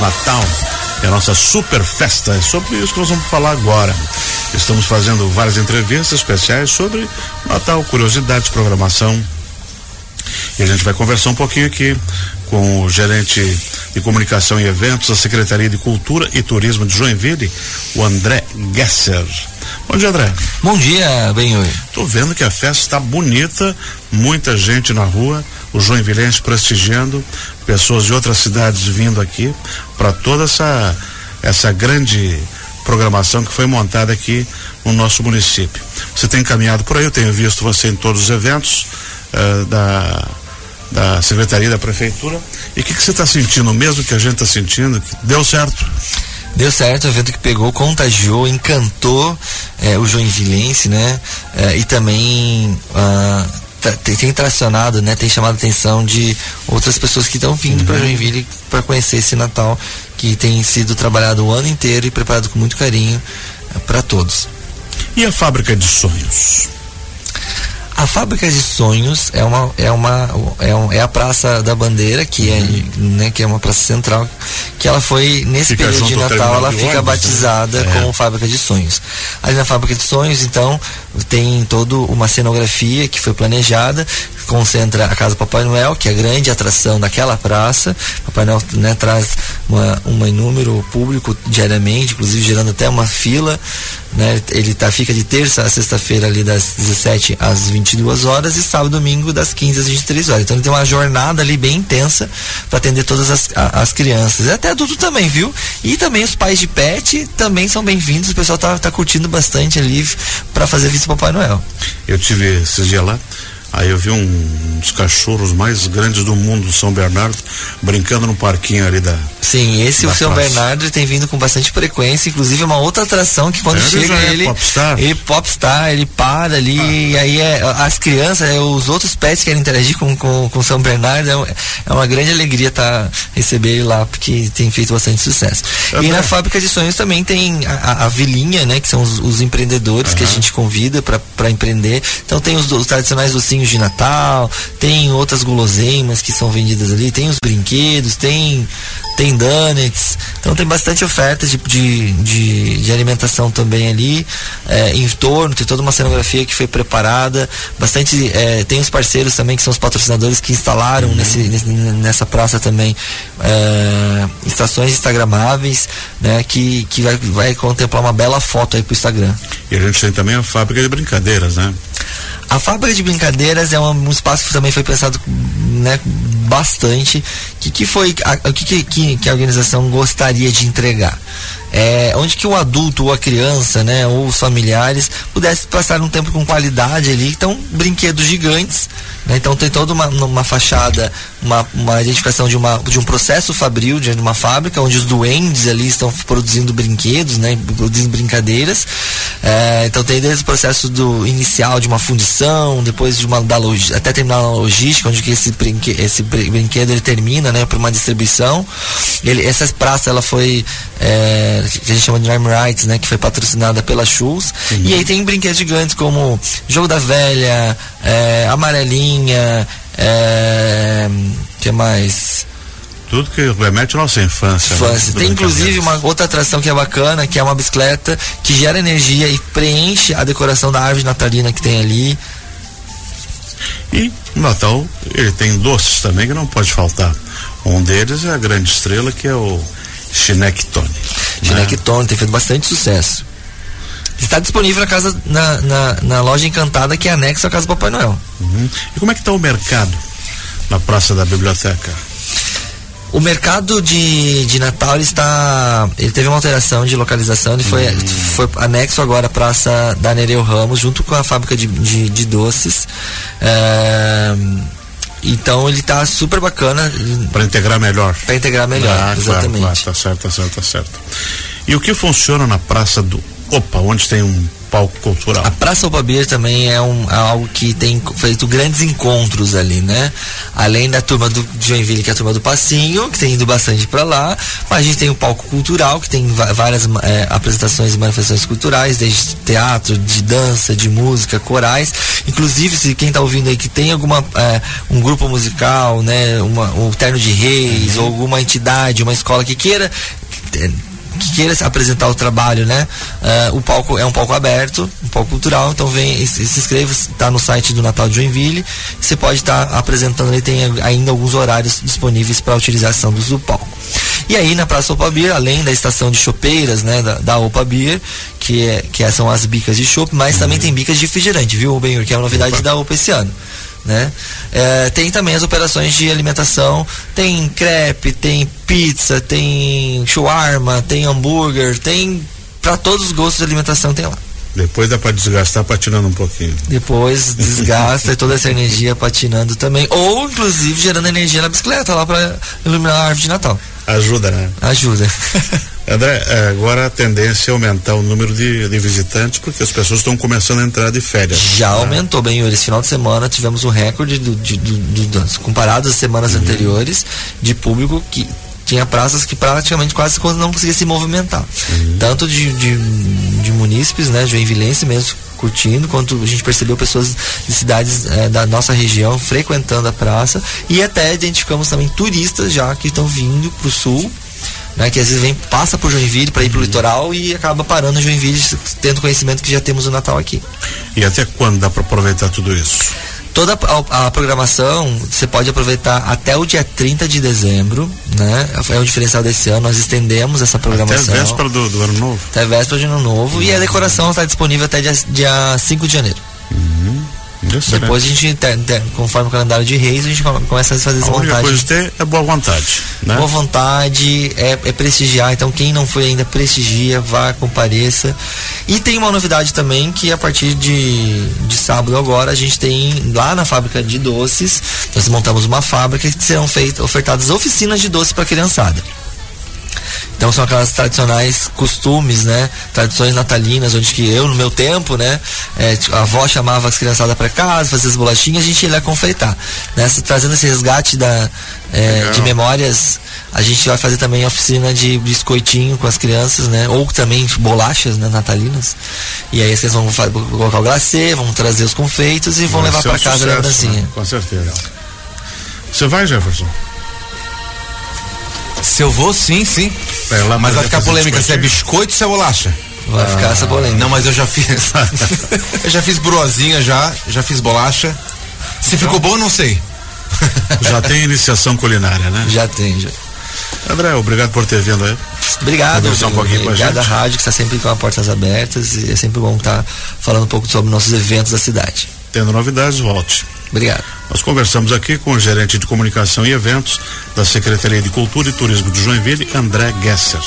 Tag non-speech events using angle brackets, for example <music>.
Natal. É a nossa super festa. É sobre isso que nós vamos falar agora. Estamos fazendo várias entrevistas especiais sobre Natal, curiosidades, programação. E a gente vai conversar um pouquinho aqui com o gerente de comunicação e eventos da Secretaria de Cultura e Turismo de Joinville, o André Gesser. Bom dia, André. Bom dia, Benhoi. Tô vendo que a festa está bonita, muita gente na rua, os joinvilenses prestigiando, pessoas de outras cidades vindo aqui para toda essa essa grande programação que foi montada aqui no nosso município. Você tem caminhado por aí, eu tenho visto você em todos os eventos uh, da da Secretaria da Prefeitura. E o que, que você está sentindo, mesmo que a gente está sentindo? deu certo? Deu certo, o evento que pegou, contagiou, encantou é, o Joinvilense, né? É, e também uh, tem, tem tracionado, né? Tem chamado a atenção de outras pessoas que estão vindo uhum. para Joinville para conhecer esse Natal que tem sido trabalhado o ano inteiro e preparado com muito carinho uh, para todos. E a fábrica de sonhos? A Fábrica de Sonhos é uma é uma é, um, é a Praça da Bandeira que é uhum. né, que é uma praça central que ela foi nesse fica período de Natal ela fica ônibus, né? batizada né? como Fábrica de Sonhos. Ali na Fábrica de Sonhos então tem toda uma cenografia que foi planejada concentra a casa Papai Noel que é a grande atração daquela praça. Papai Noel né, traz uma, uma número público diariamente, inclusive gerando até uma fila né? Ele tá, fica de terça a sexta-feira ali das 17 às 22 horas e sábado e domingo das 15 às 23 horas. Então ele tem uma jornada ali bem intensa para atender todas as, a, as crianças. E até adulto também, viu? E também os pais de pet também são bem-vindos. O pessoal tá, tá curtindo bastante ali para fazer visita Papai Noel. Eu tive esses dias lá Aí eu vi um, um, dos cachorros mais grandes do mundo, São Bernardo, brincando no parquinho ali da. Sim, esse da o São Bernardo tem vindo com bastante frequência, inclusive é uma outra atração que quando é, chega ele, ele, popstar. ele popstar, ele para ali, ah. e aí é, as crianças, é, os outros pets querem interagir com, com, com São Bernardo, é, é uma grande alegria tá, receber ele lá, porque tem feito bastante sucesso. É e na fábrica de sonhos também tem a, a vilinha, né, que são os, os empreendedores que a gente convida para empreender. Então tem os, os tradicionais docinhos de Natal, tem outras guloseimas que são vendidas ali, tem os brinquedos, tem tem donuts, então tem bastante oferta de, de, de, de alimentação também ali, é, em torno, tem toda uma cenografia que foi preparada, bastante, é, tem os parceiros também que são os patrocinadores que instalaram uhum. nesse, nesse, nessa praça também é, estações instagramáveis, né, que, que vai, vai contemplar uma bela foto aí pro Instagram. E a gente tem também a fábrica de brincadeiras, né? A fábrica de brincadeiras é um, espaço que também foi pensado né, bastante. Que que foi o que, que, que a organização gostaria de entregar? É, onde que o adulto ou a criança, né, ou os familiares pudessem passar um tempo com qualidade ali. Então, brinquedos gigantes, né, então tem toda uma, uma fachada, uma, uma identificação de, uma, de um processo fabril de uma fábrica, onde os duendes ali estão produzindo brinquedos, né, produzindo brincadeiras. É, então tem desde o processo do inicial de uma fundição, depois de uma da log, até terminar a logística, onde que esse, brinque, esse brinquedo ele termina, né, para uma distribuição. Ele, essa praça ela foi é, que a gente chama de Name Rights, né? Que foi patrocinada pela Shoes. Uhum. E aí tem brinquedos gigantes como Jogo da Velha, é, Amarelinha, é, que mais? tudo que remete à nossa infância. Né? infância. Né? Tem inclusive uma outra atração que é bacana, que é uma bicicleta que gera energia e preenche a decoração da árvore natalina que tem ali. E o Natal, ele tem doces também que não pode faltar. Um deles é a grande estrela que é o Chinectone. Chinectone, né? tem feito bastante sucesso. Está disponível na casa, na, na, na, loja encantada que é anexa à casa do Papai Noel. Uhum. E como é que está o mercado na Praça da Biblioteca? O mercado de, de Natal ele está. Ele teve uma alteração de localização, ele foi, uhum. foi anexo agora à Praça da Nereu Ramos, junto com a fábrica de, de, de doces. É, então ele tá super bacana. Para integrar melhor. Para integrar melhor, ah, exatamente. Claro, claro, tá certo, tá certo, tá certo. E o que funciona na Praça do Opa, onde tem um palco cultural. A Praça Alpabir também é, um, é algo que tem feito grandes encontros ali, né? Além da turma do Joinville, que é a turma do Passinho, que tem ido bastante para lá, mas a gente tem o palco cultural, que tem várias é, apresentações e manifestações culturais, desde teatro, de dança, de música, corais. Inclusive, se quem está ouvindo aí que tem alguma é, um grupo musical, né, uma, um terno de reis, uhum. ou alguma entidade, uma escola que queira que queira apresentar o trabalho, né? Uh, o palco é um palco aberto, um palco cultural, então vem, se, se inscreva, está no site do Natal de Joinville, você pode estar tá apresentando ali, tem ainda alguns horários disponíveis para a utilização do, palco. E aí na Praça Opa Beer, além da estação de chopeiras, né, da, da Opa Beer, que, é, que é, são as bicas de chopp, mas uhum. também tem bicas de refrigerante, viu, Benhur, que é uma novidade Opa. da Opa esse ano né? É, tem também as operações de alimentação, tem crepe, tem pizza, tem shawarma, tem hambúrguer, tem para todos os gostos de alimentação tem lá. Depois dá para desgastar patinando um pouquinho. Depois <laughs> desgasta toda essa energia patinando também. Ou, inclusive, gerando energia na bicicleta lá para iluminar a árvore de Natal. Ajuda, né? Ajuda. <laughs> André, é, agora a tendência é aumentar o número de, de visitantes porque as pessoas estão começando a entrar de férias. Já né? aumentou bem, Esse final de semana tivemos um recorde do, de, do, do, comparado às semanas uhum. anteriores de público que tinha praças que praticamente quase não conseguia se movimentar. Uhum. Tanto de, de, de munícipes, né, joinvilense mesmo, curtindo, quanto a gente percebeu pessoas de cidades é, da nossa região frequentando a praça e até identificamos também turistas já que estão vindo para o sul né, que às vezes vem, passa por Joinville para ir para o uhum. litoral e acaba parando em Joinville, tendo conhecimento que já temos o Natal aqui. E até quando dá para aproveitar tudo isso? Toda a, a, programação você pode aproveitar até o dia 30 de dezembro, né? É um diferencial desse ano, nós estendemos essa programação. Até véspera do, do ano novo. Até véspera do ano novo. Uhum. E a decoração está disponível até dia, dia 5 de janeiro. Uhum. Depois a gente, conforme o calendário de reis, a gente começa a fazer as montagens. A única coisa ter é boa vontade, né? Boa vontade, é, é, prestigiar. Então quem não foi ainda, prestigia, vá, compareça. E tem uma novidade também, que a partir de, de sábado agora, a gente tem lá na fábrica de doces, nós montamos uma fábrica que serão feitas, ofertadas oficinas de doces para criançada. Então são aquelas tradicionais costumes, né? Tradições natalinas, onde que eu, no meu tempo, né? É, a avó chamava as criançadas para casa, fazia as bolachinhas, a gente ia lá confeitar. Né? Trazendo esse resgate da, é, de memórias, a gente vai fazer também oficina de biscoitinho com as crianças, né? Ou também bolachas né? natalinas. E aí vocês vão colocar o glacê, vão trazer os confeitos e vão vai levar para casa sucesso, a lembrancinha. Né? Com certeza. Você vai, Jefferson? Se eu vou, sim, sim. É, mas vai ficar polêmica se é biscoito ou se é bolacha. Vai ah, ficar essa polêmica. Não, mas eu já fiz. <laughs> eu já fiz broazinha já, já fiz bolacha. Se então, ficou bom, não sei. <laughs> já tem iniciação culinária, né? Já tem, já. André, obrigado por ter vindo aí. Obrigado, um pouquinho obrigado à rádio que está sempre com as portas abertas e é sempre bom estar falando um pouco sobre nossos eventos da cidade. Tendo novidades, volte. Obrigado. Nós conversamos aqui com o gerente de comunicação e eventos da Secretaria de Cultura e Turismo de Joinville, André Gesser.